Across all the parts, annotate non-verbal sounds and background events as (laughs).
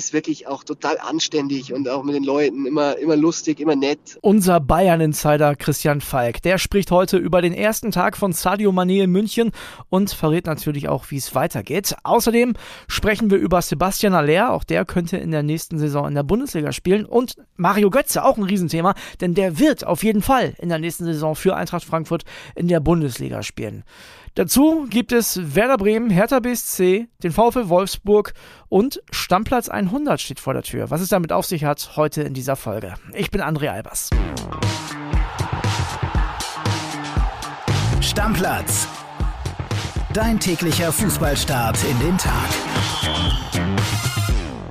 ist wirklich auch total anständig und auch mit den Leuten immer, immer lustig, immer nett. Unser Bayern-Insider Christian Falk, der spricht heute über den ersten Tag von Sadio Mané in München und verrät natürlich auch, wie es weitergeht. Außerdem sprechen wir über Sebastian Aller, auch der könnte in der nächsten Saison in der Bundesliga spielen und Mario Götze, auch ein Riesenthema, denn der wird auf jeden Fall in der nächsten Saison für Eintracht Frankfurt in der Bundesliga spielen. Dazu gibt es Werder Bremen, Hertha BSC, den VfL Wolfsburg und Stammplatz 100 steht vor der Tür. Was es damit auf sich hat, heute in dieser Folge. Ich bin André Albers. Stammplatz. Dein täglicher Fußballstart in den Tag.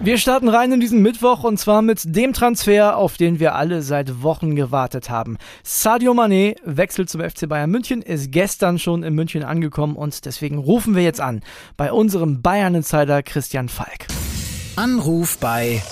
Wir starten rein in diesen Mittwoch und zwar mit dem Transfer, auf den wir alle seit Wochen gewartet haben. Sadio Mané wechselt zum FC Bayern München, ist gestern schon in München angekommen und deswegen rufen wir jetzt an bei unserem Bayern-Insider Christian Falk. Anruf bei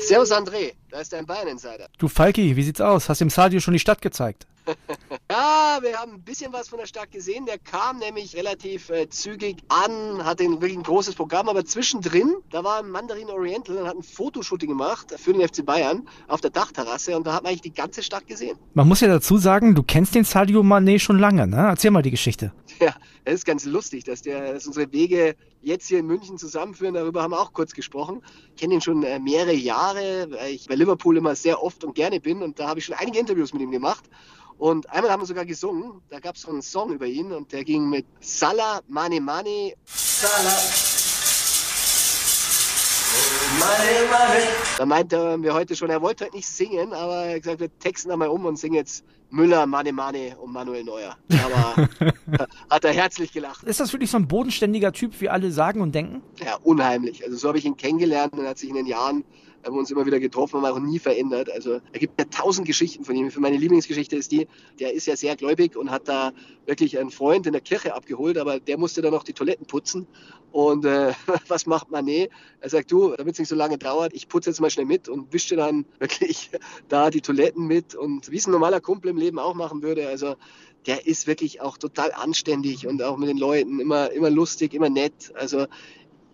Servus André, da ist dein Bayern-Insider. Du Falki, wie sieht's aus? Hast dem Sadio schon die Stadt gezeigt? (laughs) ja, wir haben ein bisschen was von der Stadt gesehen. Der kam nämlich relativ äh, zügig an, hatte ein, wirklich ein großes Programm, aber zwischendrin, da war ein Mandarin Oriental und hat ein Fotoshooting gemacht für den FC Bayern auf der Dachterrasse und da hat man eigentlich die ganze Stadt gesehen. Man muss ja dazu sagen, du kennst den Sadio Mané schon lange, ne? Erzähl mal die Geschichte. Ja, es ist ganz lustig, dass, der, dass unsere Wege jetzt hier in München zusammenführen. Darüber haben wir auch kurz gesprochen. Ich kenne ihn schon äh, mehrere Jahre, weil ich bei Liverpool immer sehr oft und gerne bin und da habe ich schon einige Interviews mit ihm gemacht. Und einmal haben wir sogar gesungen, da gab es so einen Song über ihn und der ging mit Salah, Mane Mane, Salah. Mane, Mane. Da meinte er mir heute schon, er wollte heute nicht singen, aber er hat gesagt, wir texten einmal um und singen jetzt Müller, Mane Mane und Manuel Neuer. Aber (laughs) hat er herzlich gelacht. Ist das wirklich so ein bodenständiger Typ, wie alle sagen und denken? Ja, unheimlich. Also so habe ich ihn kennengelernt und er hat sich in den Jahren haben uns immer wieder getroffen, haben auch nie verändert. Also er gibt ja tausend Geschichten von ihm. Für meine Lieblingsgeschichte ist die, der ist ja sehr gläubig und hat da wirklich einen Freund in der Kirche abgeholt, aber der musste dann noch die Toiletten putzen. Und äh, (laughs) was macht Manet? Er sagt, du, damit es nicht so lange dauert, ich putze jetzt mal schnell mit und wische dann (laughs) wirklich da die Toiletten mit und wie es ein normaler Kumpel im Leben auch machen würde. Also der ist wirklich auch total anständig und auch mit den Leuten immer, immer lustig, immer nett. Also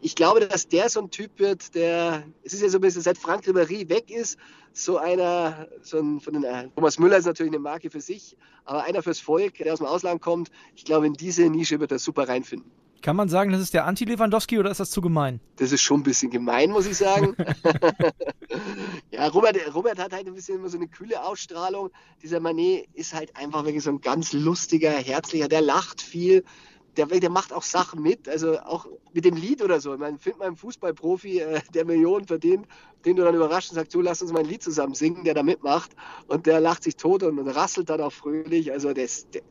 ich glaube, dass der so ein Typ wird, der, es ist ja so ein bisschen, seit Frank Ribéry weg ist, so einer, so ein, von den, äh, Thomas Müller ist natürlich eine Marke für sich, aber einer fürs Volk, der aus dem Ausland kommt, ich glaube, in diese Nische wird er super reinfinden. Kann man sagen, das ist der Anti-Lewandowski oder ist das zu gemein? Das ist schon ein bisschen gemein, muss ich sagen. (laughs) ja, Robert, Robert hat halt ein bisschen immer so eine kühle Ausstrahlung. Dieser Manet ist halt einfach wirklich so ein ganz lustiger, herzlicher, der lacht viel der, der macht auch Sachen mit, also auch mit dem Lied oder so. Man findet mal einen Fußballprofi, äh, der Millionen verdient, den du dann überrascht und sagst, so lass uns mal ein Lied zusammen singen, der da mitmacht und der lacht sich tot und, und rasselt dann auch fröhlich. Also der ist der,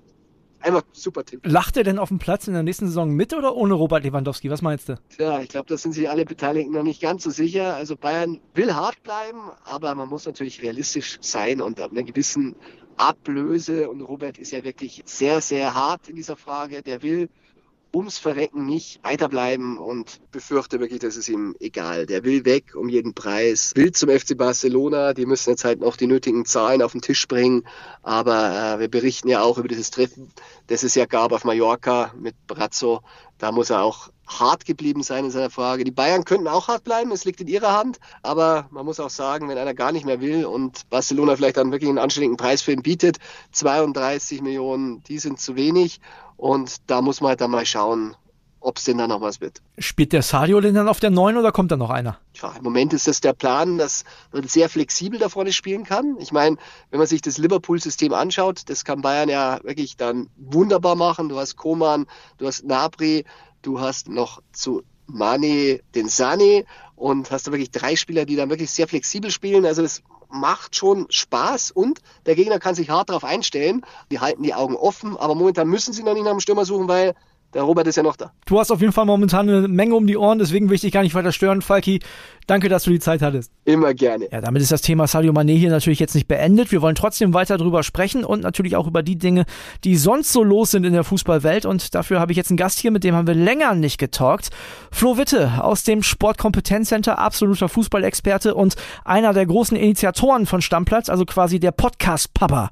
einfach super Tipp. Lacht er denn auf dem Platz in der nächsten Saison mit oder ohne Robert Lewandowski? Was meinst du? Ja, ich glaube, da sind sich alle Beteiligten noch nicht ganz so sicher. Also Bayern will hart bleiben, aber man muss natürlich realistisch sein und ab einer gewissen Ablöse. Und Robert ist ja wirklich sehr, sehr hart in dieser Frage. Der will ums Verrecken nicht weiterbleiben und befürchte wirklich, dass es ihm egal. Der will weg um jeden Preis, will zum FC Barcelona. Die müssen jetzt halt noch die nötigen Zahlen auf den Tisch bringen. Aber äh, wir berichten ja auch über dieses Treffen, das es ja gab auf Mallorca mit Brazzo. Da muss er auch hart geblieben sein in seiner Frage. Die Bayern könnten auch hart bleiben, es liegt in ihrer Hand. Aber man muss auch sagen, wenn einer gar nicht mehr will und Barcelona vielleicht dann wirklich einen anständigen Preis für ihn bietet, 32 Millionen, die sind zu wenig. Und da muss man halt dann mal schauen, ob es denn da noch was wird. Spielt der Sadio denn dann auf der 9 oder kommt da noch einer? Ja, im Moment ist das der Plan, dass man sehr flexibel da vorne spielen kann. Ich meine, wenn man sich das Liverpool-System anschaut, das kann Bayern ja wirklich dann wunderbar machen. Du hast Koman, du hast Nabri, du hast noch zu Mane den Sane und hast da wirklich drei Spieler, die dann wirklich sehr flexibel spielen. Also das macht schon Spaß und der Gegner kann sich hart darauf einstellen. Die halten die Augen offen, aber momentan müssen sie noch nicht nach dem Stürmer suchen, weil der Robert ist ja noch da. Du hast auf jeden Fall momentan eine Menge um die Ohren, deswegen will ich dich gar nicht weiter stören, Falki. Danke, dass du die Zeit hattest. Immer gerne. Ja, damit ist das Thema Sadio Mané hier natürlich jetzt nicht beendet. Wir wollen trotzdem weiter drüber sprechen und natürlich auch über die Dinge, die sonst so los sind in der Fußballwelt. Und dafür habe ich jetzt einen Gast hier, mit dem haben wir länger nicht getalkt. Flo Witte aus dem Sportkompetenzcenter, absoluter Fußballexperte und einer der großen Initiatoren von Stammplatz, also quasi der Podcast-Papa.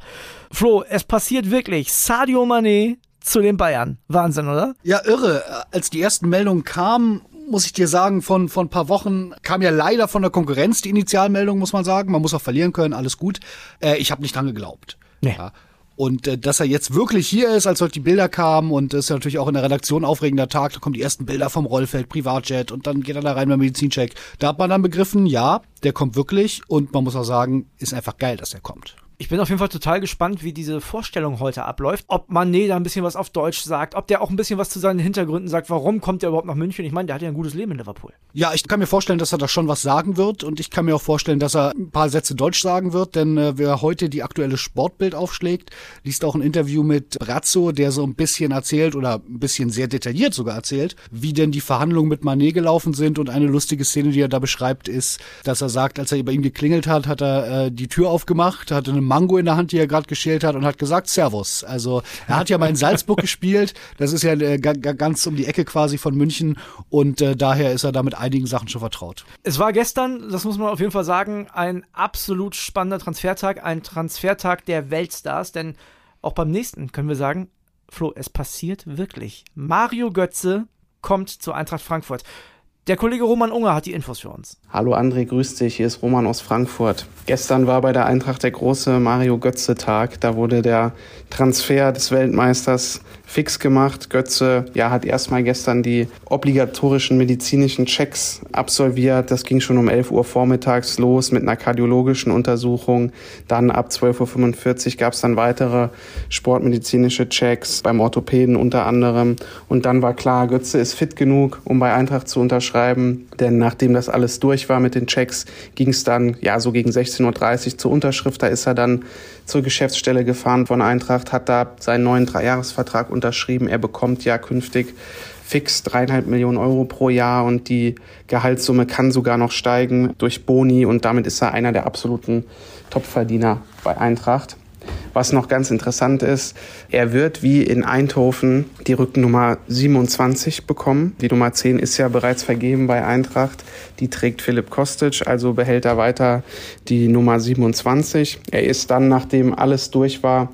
Flo, es passiert wirklich. Sadio Mané zu den Bayern. Wahnsinn, oder? Ja, irre. Als die ersten Meldungen kamen, muss ich dir sagen, von, von ein paar Wochen kam ja leider von der Konkurrenz die Initialmeldung, muss man sagen. Man muss auch verlieren können, alles gut. Äh, ich habe nicht dran geglaubt. Nee. Ja. Und äh, dass er jetzt wirklich hier ist, als heute die Bilder kamen und das ist ja natürlich auch in der Redaktion aufregender Tag, da kommen die ersten Bilder vom Rollfeld, Privatjet und dann geht er da rein beim Medizincheck. Da hat man dann begriffen, ja, der kommt wirklich und man muss auch sagen, ist einfach geil, dass er kommt. Ich bin auf jeden Fall total gespannt, wie diese Vorstellung heute abläuft. Ob Mané da ein bisschen was auf Deutsch sagt, ob der auch ein bisschen was zu seinen Hintergründen sagt, warum kommt er überhaupt nach München? Ich meine, der hat ja ein gutes Leben in Liverpool. Ja, ich kann mir vorstellen, dass er da schon was sagen wird und ich kann mir auch vorstellen, dass er ein paar Sätze Deutsch sagen wird, denn äh, wer heute die aktuelle Sportbild aufschlägt, liest auch ein Interview mit Brazzo, der so ein bisschen erzählt oder ein bisschen sehr detailliert sogar erzählt, wie denn die Verhandlungen mit Mané gelaufen sind und eine lustige Szene, die er da beschreibt, ist, dass er sagt, als er bei ihm geklingelt hat, hat er äh, die Tür aufgemacht, hatte eine Mango in der Hand, die er gerade geschält hat und hat gesagt Servus. Also er hat ja mal in Salzburg (laughs) gespielt. Das ist ja äh, ganz um die Ecke quasi von München und äh, daher ist er da mit einigen Sachen schon vertraut. Es war gestern, das muss man auf jeden Fall sagen, ein absolut spannender Transfertag, ein Transfertag der Weltstars, denn auch beim nächsten können wir sagen, Flo, es passiert wirklich. Mario Götze kommt zur Eintracht Frankfurt. Der Kollege Roman Unger hat die Infos für uns. Hallo André, grüß dich. Hier ist Roman aus Frankfurt. Gestern war bei der Eintracht der große Mario Götze-Tag. Da wurde der Transfer des Weltmeisters fix gemacht. Götze ja, hat erstmal gestern die obligatorischen medizinischen Checks absolviert. Das ging schon um 11 Uhr vormittags los mit einer kardiologischen Untersuchung. Dann ab 12.45 Uhr gab es dann weitere sportmedizinische Checks beim Orthopäden unter anderem. Und dann war klar, Götze ist fit genug, um bei Eintracht zu unterschreiben. Denn nachdem das alles durch war mit den Checks, ging es dann ja so gegen 16.30 Uhr zur Unterschrift. Da ist er dann zur Geschäftsstelle gefahren von Eintracht, hat da seinen neuen Dreijahresvertrag unterschrieben. Er bekommt ja künftig fix dreieinhalb Millionen Euro pro Jahr und die Gehaltssumme kann sogar noch steigen durch Boni und damit ist er einer der absoluten Topverdiener bei Eintracht. Was noch ganz interessant ist, er wird wie in Eindhoven die Rückennummer 27 bekommen. Die Nummer 10 ist ja bereits vergeben bei Eintracht. Die trägt Philipp Kostic, also behält er weiter die Nummer 27. Er ist dann, nachdem alles durch war,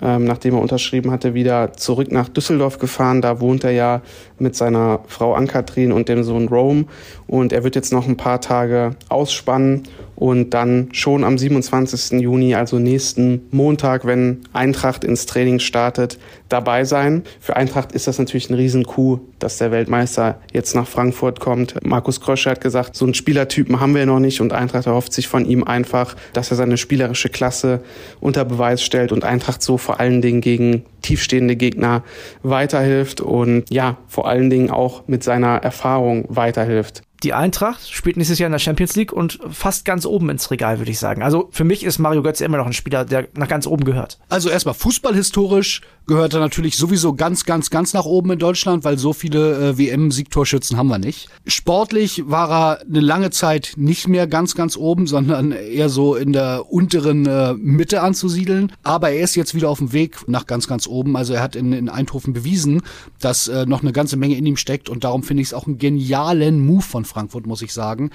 ähm, nachdem er unterschrieben hatte, wieder zurück nach Düsseldorf gefahren. Da wohnt er ja mit seiner Frau Ann-Kathrin und dem Sohn Rome. Und er wird jetzt noch ein paar Tage ausspannen und dann schon am 27. Juni, also nächsten Montag, wenn Eintracht ins Training startet, dabei sein. Für Eintracht ist das natürlich ein Riesenkuh, dass der Weltmeister jetzt nach Frankfurt kommt. Markus Krösche hat gesagt, so einen Spielertypen haben wir noch nicht und Eintracht erhofft sich von ihm einfach, dass er seine spielerische Klasse unter Beweis stellt und Eintracht so vor allen Dingen gegen tiefstehende Gegner weiterhilft und ja, vor allen Dingen auch mit seiner Erfahrung weiterhilft die Eintracht spielt nächstes Jahr in der Champions League und fast ganz oben ins Regal, würde ich sagen. Also für mich ist Mario Götze immer noch ein Spieler, der nach ganz oben gehört. Also erstmal fußballhistorisch gehört er natürlich sowieso ganz, ganz, ganz nach oben in Deutschland, weil so viele äh, WM-Siegtorschützen haben wir nicht. Sportlich war er eine lange Zeit nicht mehr ganz, ganz oben, sondern eher so in der unteren äh, Mitte anzusiedeln. Aber er ist jetzt wieder auf dem Weg nach ganz, ganz oben. Also er hat in, in Eindhoven bewiesen, dass äh, noch eine ganze Menge in ihm steckt. Und darum finde ich es auch einen genialen Move von Frankfurt, muss ich sagen,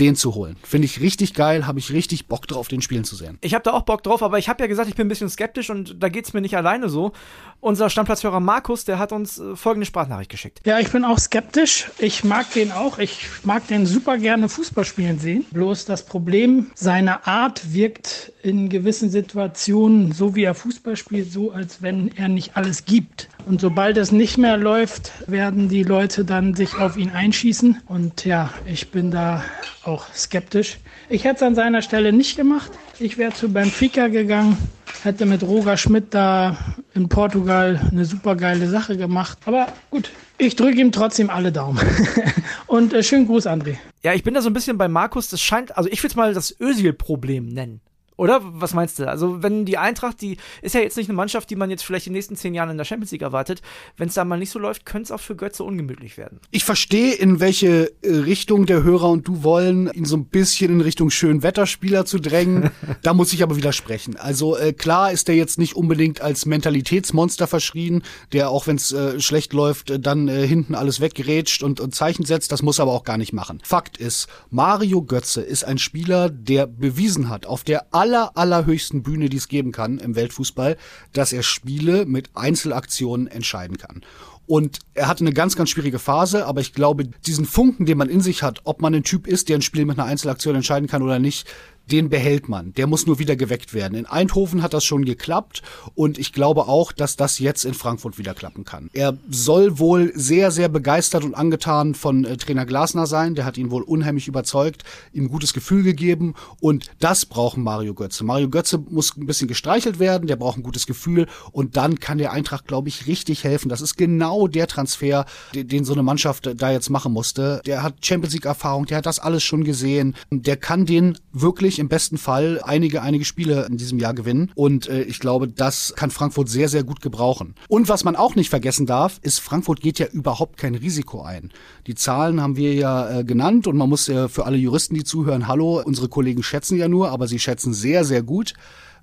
den zu holen. Finde ich richtig geil, habe ich richtig Bock drauf, den spielen zu sehen. Ich habe da auch Bock drauf, aber ich habe ja gesagt, ich bin ein bisschen skeptisch und da geht es mir nicht alleine so. Unser Stammplatzhörer Markus, der hat uns äh, folgende Sprachnachricht geschickt. Ja, ich bin auch skeptisch. Ich mag den auch. Ich mag den super gerne Fußball spielen sehen. Bloß das Problem, seine Art wirkt in gewissen Situationen, so wie er Fußball spielt, so, als wenn er nicht alles gibt. Und sobald es nicht mehr läuft, werden die Leute dann sich auf ihn einschießen. Und ja, ich bin da auch skeptisch. Ich hätte es an seiner Stelle nicht gemacht. Ich wäre zu Benfica gegangen, hätte mit Roger Schmidt da in Portugal eine super geile Sache gemacht. Aber gut, ich drücke ihm trotzdem alle Daumen. (laughs) Und äh, schönen Gruß, André. Ja, ich bin da so ein bisschen bei Markus. Das scheint, also ich würde es mal das Özil-Problem nennen. Oder was meinst du? Also, wenn die Eintracht, die ist ja jetzt nicht eine Mannschaft, die man jetzt vielleicht in den nächsten zehn Jahren in der Champions League erwartet. Wenn es da mal nicht so läuft, könnte es auch für Götze ungemütlich werden. Ich verstehe, in welche äh, Richtung der Hörer und du wollen, ihn so ein bisschen in Richtung Schönwetterspieler zu drängen. (laughs) da muss ich aber widersprechen. Also äh, klar ist der jetzt nicht unbedingt als Mentalitätsmonster verschrien, der auch wenn es äh, schlecht läuft, äh, dann äh, hinten alles weggerätscht und, und Zeichen setzt. Das muss er aber auch gar nicht machen. Fakt ist, Mario Götze ist ein Spieler, der bewiesen hat, auf der aller, allerhöchsten Bühne, die es geben kann im Weltfußball, dass er Spiele mit Einzelaktionen entscheiden kann. Und er hatte eine ganz, ganz schwierige Phase, aber ich glaube, diesen Funken, den man in sich hat, ob man ein Typ ist, der ein Spiel mit einer Einzelaktion entscheiden kann oder nicht, den behält man. Der muss nur wieder geweckt werden. In Eindhoven hat das schon geklappt und ich glaube auch, dass das jetzt in Frankfurt wieder klappen kann. Er soll wohl sehr, sehr begeistert und angetan von äh, Trainer Glasner sein. Der hat ihn wohl unheimlich überzeugt, ihm gutes Gefühl gegeben und das brauchen Mario Götze. Mario Götze muss ein bisschen gestreichelt werden, der braucht ein gutes Gefühl und dann kann der Eintracht, glaube ich, richtig helfen. Das ist genau der Transfer, den, den so eine Mannschaft da jetzt machen musste. Der hat Champions League Erfahrung, der hat das alles schon gesehen. Der kann den wirklich wirklich im besten Fall einige, einige Spiele in diesem Jahr gewinnen. Und äh, ich glaube, das kann Frankfurt sehr, sehr gut gebrauchen. Und was man auch nicht vergessen darf, ist, Frankfurt geht ja überhaupt kein Risiko ein. Die Zahlen haben wir ja äh, genannt und man muss ja für alle Juristen, die zuhören, hallo, unsere Kollegen schätzen ja nur, aber sie schätzen sehr, sehr gut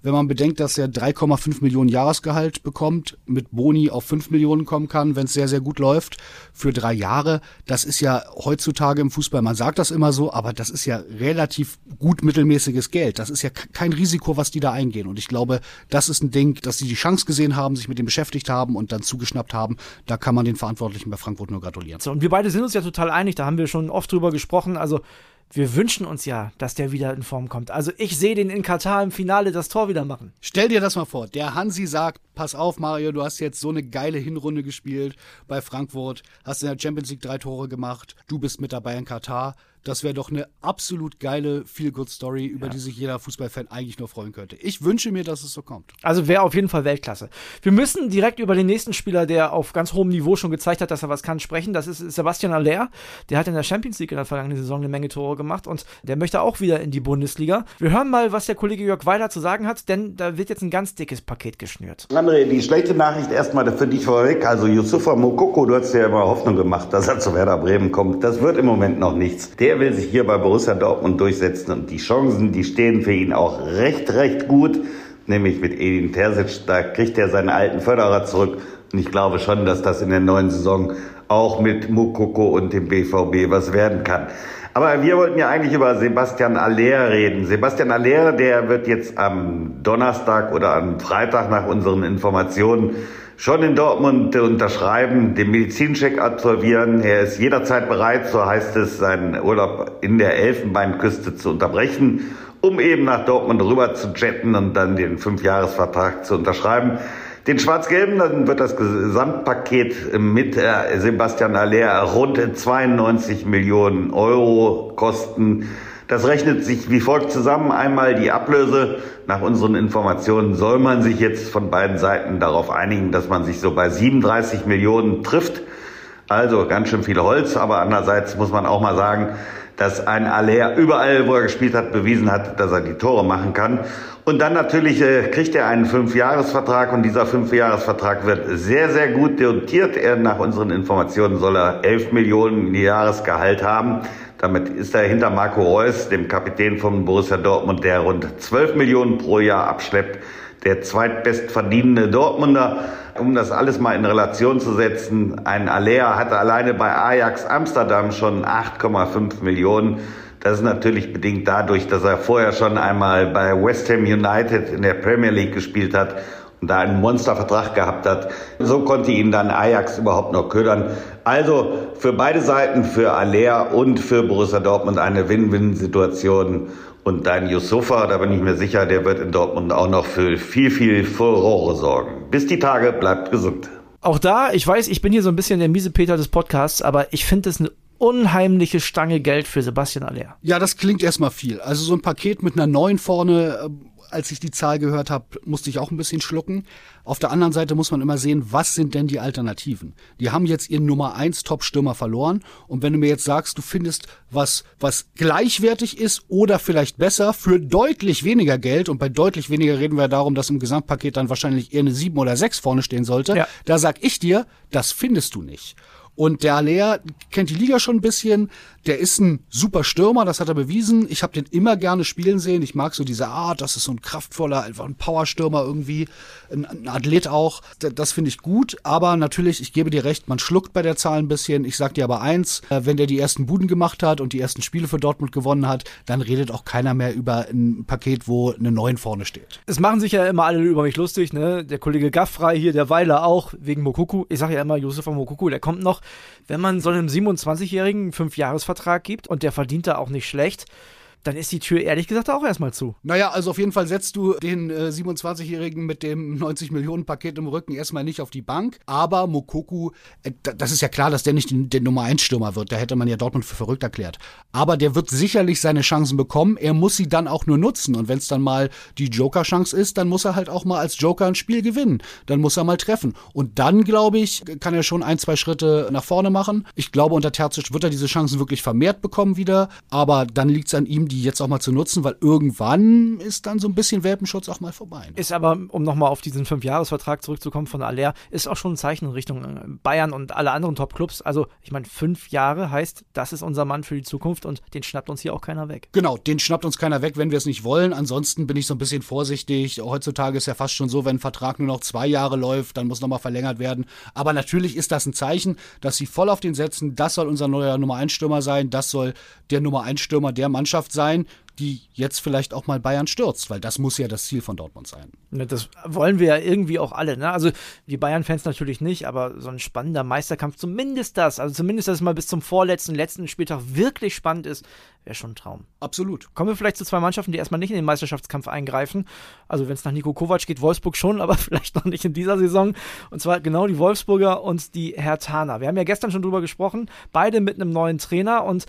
wenn man bedenkt, dass er 3,5 Millionen Jahresgehalt bekommt, mit Boni auf 5 Millionen kommen kann, wenn es sehr, sehr gut läuft, für drei Jahre. Das ist ja heutzutage im Fußball, man sagt das immer so, aber das ist ja relativ gut mittelmäßiges Geld. Das ist ja kein Risiko, was die da eingehen. Und ich glaube, das ist ein Ding, dass sie die Chance gesehen haben, sich mit dem beschäftigt haben und dann zugeschnappt haben. Da kann man den Verantwortlichen bei Frankfurt nur gratulieren. So, und wir beide sind uns ja total einig, da haben wir schon oft drüber gesprochen. Also wir wünschen uns ja, dass der wieder in Form kommt. Also ich sehe den in Katar im Finale das Tor wieder machen. Stell dir das mal vor. Der Hansi sagt, pass auf Mario, du hast jetzt so eine geile Hinrunde gespielt bei Frankfurt, hast in der Champions League drei Tore gemacht, du bist mit dabei in Katar. Das wäre doch eine absolut geile Feel-Good-Story, über ja. die sich jeder Fußballfan eigentlich nur freuen könnte. Ich wünsche mir, dass es so kommt. Also wäre auf jeden Fall Weltklasse. Wir müssen direkt über den nächsten Spieler, der auf ganz hohem Niveau schon gezeigt hat, dass er was kann, sprechen. Das ist Sebastian Aller. Der hat in der Champions League in der vergangenen Saison eine Menge Tore gemacht und der möchte auch wieder in die Bundesliga. Wir hören mal, was der Kollege Jörg Weiler zu sagen hat, denn da wird jetzt ein ganz dickes Paket geschnürt. André, die schlechte Nachricht erstmal für dich vorweg. Also Yusufa Mokoko, du hast ja immer Hoffnung gemacht, dass er zu Werder Bremen kommt. Das wird im Moment noch nichts. Der will sich hier bei Borussia Dortmund durchsetzen und die Chancen, die stehen für ihn auch recht, recht gut, nämlich mit Edin Terzic, da kriegt er seinen alten Förderer zurück und ich glaube schon, dass das in der neuen Saison auch mit Mukoko und dem BVB was werden kann. Aber wir wollten ja eigentlich über Sebastian Aller reden. Sebastian Aller, der wird jetzt am Donnerstag oder am Freitag nach unseren Informationen schon in Dortmund unterschreiben, den Medizincheck absolvieren. Er ist jederzeit bereit, so heißt es, seinen Urlaub in der Elfenbeinküste zu unterbrechen, um eben nach Dortmund rüber zu jetten und dann den Fünfjahresvertrag zu unterschreiben. Den Schwarz-Gelben, dann wird das Gesamtpaket mit äh, Sebastian Aller rund 92 Millionen Euro kosten. Das rechnet sich wie folgt zusammen. Einmal die Ablöse. Nach unseren Informationen soll man sich jetzt von beiden Seiten darauf einigen, dass man sich so bei 37 Millionen trifft. Also ganz schön viel Holz, aber andererseits muss man auch mal sagen, dass ein Aller überall, wo er gespielt hat, bewiesen hat, dass er die Tore machen kann. Und dann natürlich äh, kriegt er einen Fünfjahresvertrag und dieser Fünfjahresvertrag wird sehr, sehr gut dotiert. Er, nach unseren Informationen soll er 11 Millionen Jahresgehalt haben. Damit ist er hinter Marco Reus, dem Kapitän von Borussia Dortmund, der rund 12 Millionen pro Jahr abschleppt, der zweitbestverdienende Dortmunder. Um das alles mal in Relation zu setzen, ein Alea hatte alleine bei Ajax Amsterdam schon 8,5 Millionen. Das ist natürlich bedingt dadurch, dass er vorher schon einmal bei West Ham United in der Premier League gespielt hat und da einen Monstervertrag gehabt hat. So konnte ihn dann Ajax überhaupt noch ködern. Also für beide Seiten, für Alea und für Borussia Dortmund eine Win-Win-Situation. Und dein Yusufa, da bin ich mir sicher, der wird in Dortmund auch noch für viel, viel Furore sorgen. Bis die Tage, bleibt gesund. Auch da, ich weiß, ich bin hier so ein bisschen der miese Peter des Podcasts, aber ich finde es eine unheimliche Stange Geld für Sebastian Aller. Ja, das klingt erstmal viel. Also so ein Paket mit einer neuen vorne, äh, als ich die Zahl gehört habe, musste ich auch ein bisschen schlucken. Auf der anderen Seite muss man immer sehen, was sind denn die Alternativen? Die haben jetzt ihren Nummer eins Top-Stürmer verloren. Und wenn du mir jetzt sagst, du findest was, was gleichwertig ist oder vielleicht besser für deutlich weniger Geld, und bei deutlich weniger reden wir darum, dass im Gesamtpaket dann wahrscheinlich eher eine sieben oder sechs vorne stehen sollte, ja. da sag ich dir, das findest du nicht. Und der Aller kennt die Liga schon ein bisschen. Der ist ein super Stürmer, das hat er bewiesen. Ich habe den immer gerne spielen sehen. Ich mag so diese Art, das ist so ein kraftvoller, einfach ein Powerstürmer irgendwie, ein, ein Athlet auch. Das, finde ich gut. Aber natürlich, ich gebe dir recht, man schluckt bei der Zahl ein bisschen. Ich sag dir aber eins, äh, wenn der die ersten Buden gemacht hat und die ersten Spiele für Dortmund gewonnen hat, dann redet auch keiner mehr über ein Paket, wo eine 9 vorne steht. Es machen sich ja immer alle über mich lustig, ne? Der Kollege Gaffrey hier, der Weiler auch, wegen Mokuku. Ich sage ja immer, Josef von Mokuku, der kommt noch. Wenn man so einem 27-Jährigen fünf Jahresvertrag gibt und der verdient da auch nicht schlecht, dann ist die Tür ehrlich gesagt auch erstmal zu. Naja, also auf jeden Fall setzt du den äh, 27-Jährigen mit dem 90-Millionen-Paket im Rücken erstmal nicht auf die Bank. Aber Mokoku, äh, das ist ja klar, dass der nicht den Nummer 1-Stürmer wird. Da hätte man ja Dortmund für verrückt erklärt. Aber der wird sicherlich seine Chancen bekommen. Er muss sie dann auch nur nutzen. Und wenn es dann mal die Joker-Chance ist, dann muss er halt auch mal als Joker ein Spiel gewinnen. Dann muss er mal treffen. Und dann, glaube ich, kann er schon ein, zwei Schritte nach vorne machen. Ich glaube, unter Terzic wird er diese Chancen wirklich vermehrt bekommen wieder. Aber dann liegt es an ihm, die jetzt auch mal zu nutzen, weil irgendwann ist dann so ein bisschen Welpenschutz auch mal vorbei. Ne? Ist aber, um nochmal auf diesen Fünfjahresvertrag zurückzukommen von Aller, ist auch schon ein Zeichen in Richtung äh, Bayern und alle anderen Top-Clubs. Also, ich meine, fünf Jahre heißt, das ist unser Mann für die Zukunft und den schnappt uns hier auch keiner weg. Genau, den schnappt uns keiner weg, wenn wir es nicht wollen. Ansonsten bin ich so ein bisschen vorsichtig. Heutzutage ist ja fast schon so, wenn ein Vertrag nur noch zwei Jahre läuft, dann muss nochmal verlängert werden. Aber natürlich ist das ein Zeichen, dass sie voll auf den setzen. Das soll unser neuer Nummer 1 Stürmer sein. Das soll der Nummer 1 Stürmer der Mannschaft sein sein, die jetzt vielleicht auch mal Bayern stürzt, weil das muss ja das Ziel von Dortmund sein. Das wollen wir ja irgendwie auch alle. Ne? Also die Bayern-Fans natürlich nicht, aber so ein spannender Meisterkampf, zumindest das, also zumindest, dass es mal bis zum vorletzten, letzten Spieltag wirklich spannend ist, wäre schon ein Traum. Absolut. Kommen wir vielleicht zu zwei Mannschaften, die erstmal nicht in den Meisterschaftskampf eingreifen. Also wenn es nach Nico Kovac geht, Wolfsburg schon, (laughs) aber vielleicht noch nicht in dieser Saison. Und zwar genau die Wolfsburger und die Hertaner. Wir haben ja gestern schon drüber gesprochen, beide mit einem neuen Trainer und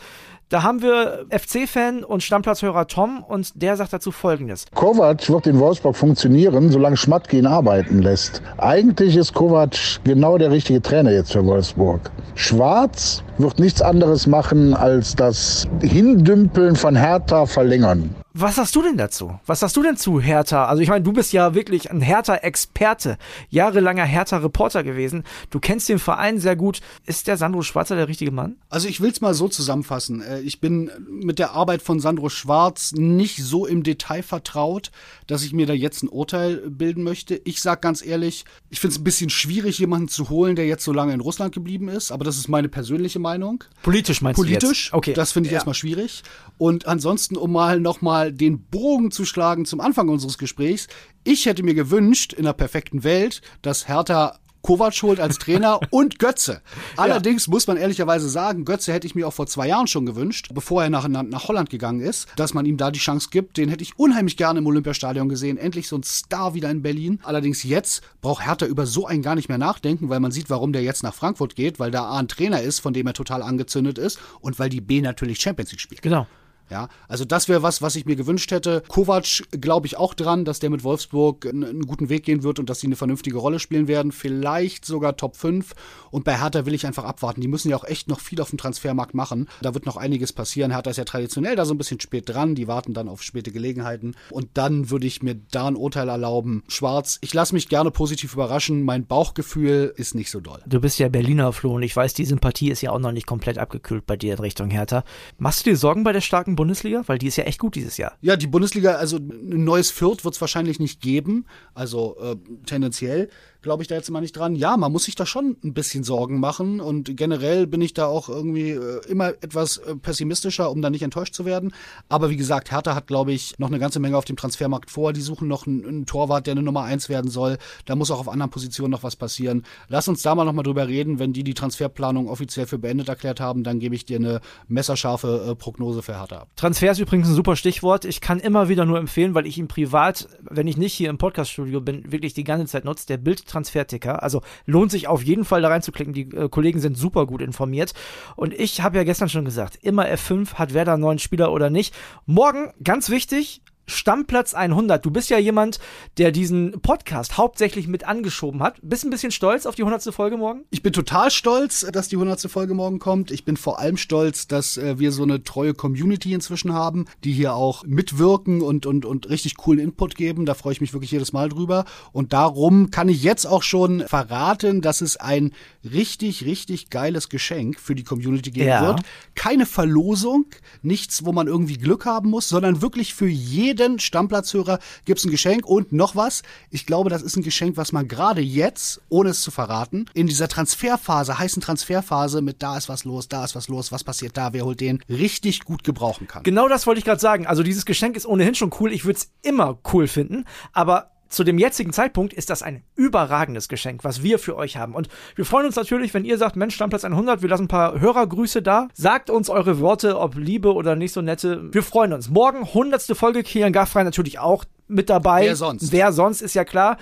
da haben wir FC-Fan und Stammplatzhörer Tom und der sagt dazu folgendes. Kovac wird in Wolfsburg funktionieren, solange Schmatke ihn arbeiten lässt. Eigentlich ist Kovac genau der richtige Trainer jetzt für Wolfsburg. Schwarz wird nichts anderes machen, als das Hindümpeln von Hertha verlängern. Was sagst du denn dazu? Was sagst du denn zu Hertha? Also ich meine, du bist ja wirklich ein Hertha-Experte, jahrelanger Hertha-Reporter gewesen. Du kennst den Verein sehr gut. Ist der Sandro Schwarzer der richtige Mann? Also ich will es mal so zusammenfassen. Äh, ich bin mit der Arbeit von Sandro Schwarz nicht so im Detail vertraut, dass ich mir da jetzt ein Urteil bilden möchte. Ich sag ganz ehrlich, ich finde es ein bisschen schwierig, jemanden zu holen, der jetzt so lange in Russland geblieben ist. Aber das ist meine persönliche Meinung. Politisch meinst Politisch, du Politisch, okay. Das finde ich ja. erstmal schwierig. Und ansonsten, um mal nochmal mal den Bogen zu schlagen zum Anfang unseres Gesprächs. Ich hätte mir gewünscht, in der perfekten Welt, dass Hertha Kovac holt als Trainer (laughs) und Götze. Allerdings ja. muss man ehrlicherweise sagen, Götze hätte ich mir auch vor zwei Jahren schon gewünscht, bevor er nach, nach Holland gegangen ist, dass man ihm da die Chance gibt. Den hätte ich unheimlich gerne im Olympiastadion gesehen. Endlich so ein Star wieder in Berlin. Allerdings jetzt braucht Hertha über so einen gar nicht mehr nachdenken, weil man sieht, warum der jetzt nach Frankfurt geht, weil da A ein Trainer ist, von dem er total angezündet ist und weil die B natürlich Champions League spielt. Genau. Ja, also das wäre was, was ich mir gewünscht hätte. Kovac glaube ich auch dran, dass der mit Wolfsburg einen, guten Weg gehen wird und dass sie eine vernünftige Rolle spielen werden. Vielleicht sogar Top 5. Und bei Hertha will ich einfach abwarten. Die müssen ja auch echt noch viel auf dem Transfermarkt machen. Da wird noch einiges passieren. Hertha ist ja traditionell da so ein bisschen spät dran. Die warten dann auf späte Gelegenheiten. Und dann würde ich mir da ein Urteil erlauben. Schwarz, ich lasse mich gerne positiv überraschen. Mein Bauchgefühl ist nicht so doll. Du bist ja Berliner Flo und ich weiß, die Sympathie ist ja auch noch nicht komplett abgekühlt bei dir in Richtung Hertha. Machst du dir Sorgen bei der starken Bundesliga? Weil die ist ja echt gut dieses Jahr. Ja, die Bundesliga, also ein neues Fürth wird es wahrscheinlich nicht geben. Also äh, tendenziell glaube ich da jetzt mal nicht dran. Ja, man muss sich da schon ein bisschen Sorgen machen und generell bin ich da auch irgendwie äh, immer etwas äh, pessimistischer, um da nicht enttäuscht zu werden. Aber wie gesagt, Hertha hat, glaube ich, noch eine ganze Menge auf dem Transfermarkt vor. Die suchen noch einen, einen Torwart, der eine Nummer eins werden soll. Da muss auch auf anderen Positionen noch was passieren. Lass uns da mal nochmal drüber reden. Wenn die die Transferplanung offiziell für beendet erklärt haben, dann gebe ich dir eine messerscharfe äh, Prognose für Hertha Transfer ist übrigens ein super Stichwort. Ich kann immer wieder nur empfehlen, weil ich ihn privat, wenn ich nicht hier im Podcaststudio bin, wirklich die ganze Zeit nutze. Der Bild Transferticker. Also lohnt sich auf jeden Fall da reinzuklicken. Die äh, Kollegen sind super gut informiert. Und ich habe ja gestern schon gesagt, immer F5 hat wer da einen neuen Spieler oder nicht. Morgen, ganz wichtig, Stammplatz 100. Du bist ja jemand, der diesen Podcast hauptsächlich mit angeschoben hat. Bist ein bisschen stolz auf die 100. Folge morgen? Ich bin total stolz, dass die 100. Folge morgen kommt. Ich bin vor allem stolz, dass äh, wir so eine treue Community inzwischen haben, die hier auch mitwirken und, und, und richtig coolen Input geben. Da freue ich mich wirklich jedes Mal drüber. Und darum kann ich jetzt auch schon verraten, dass es ein richtig, richtig geiles Geschenk für die Community geben Ja. wird. Keine Verlosung, nichts, wo man irgendwie Glück haben muss, sondern wirklich für jeden Stammplatzhörer gibt's ein Geschenk. Und noch was, ich glaube, das ist ein Geschenk, was man gerade jetzt, ohne es zu verraten, in dieser Transferphase, heißen Transferphase mit da ist was los, da ist was los, was passiert da, wer holt den, richtig gut gebrauchen kann. Genau das wollte ich gerade sagen. Also dieses Geschenk ist ohnehin schon cool. Ich würde es immer cool finden, aber zu dem jetzigen Zeitpunkt ist das ein überragendes Geschenk, was wir für euch haben. Und wir freuen uns natürlich, wenn ihr sagt, Mensch, Stammplatz 100, wir lassen ein paar Hörergrüße da. Sagt uns eure Worte, ob Liebe oder nicht so nette. Wir freuen uns. Morgen 100. Folge, Kilian Gaffrey natürlich auch mit dabei. Wer sonst? Wer sonst, ist ja klar.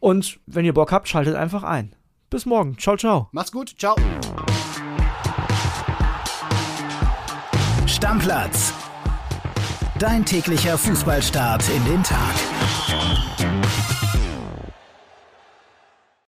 Und wenn ihr Bock habt, schaltet einfach ein. Bis morgen. Ciao, ciao. Macht's gut, ciao. Stammplatz. Dein täglicher Fußballstart in den Tag. Música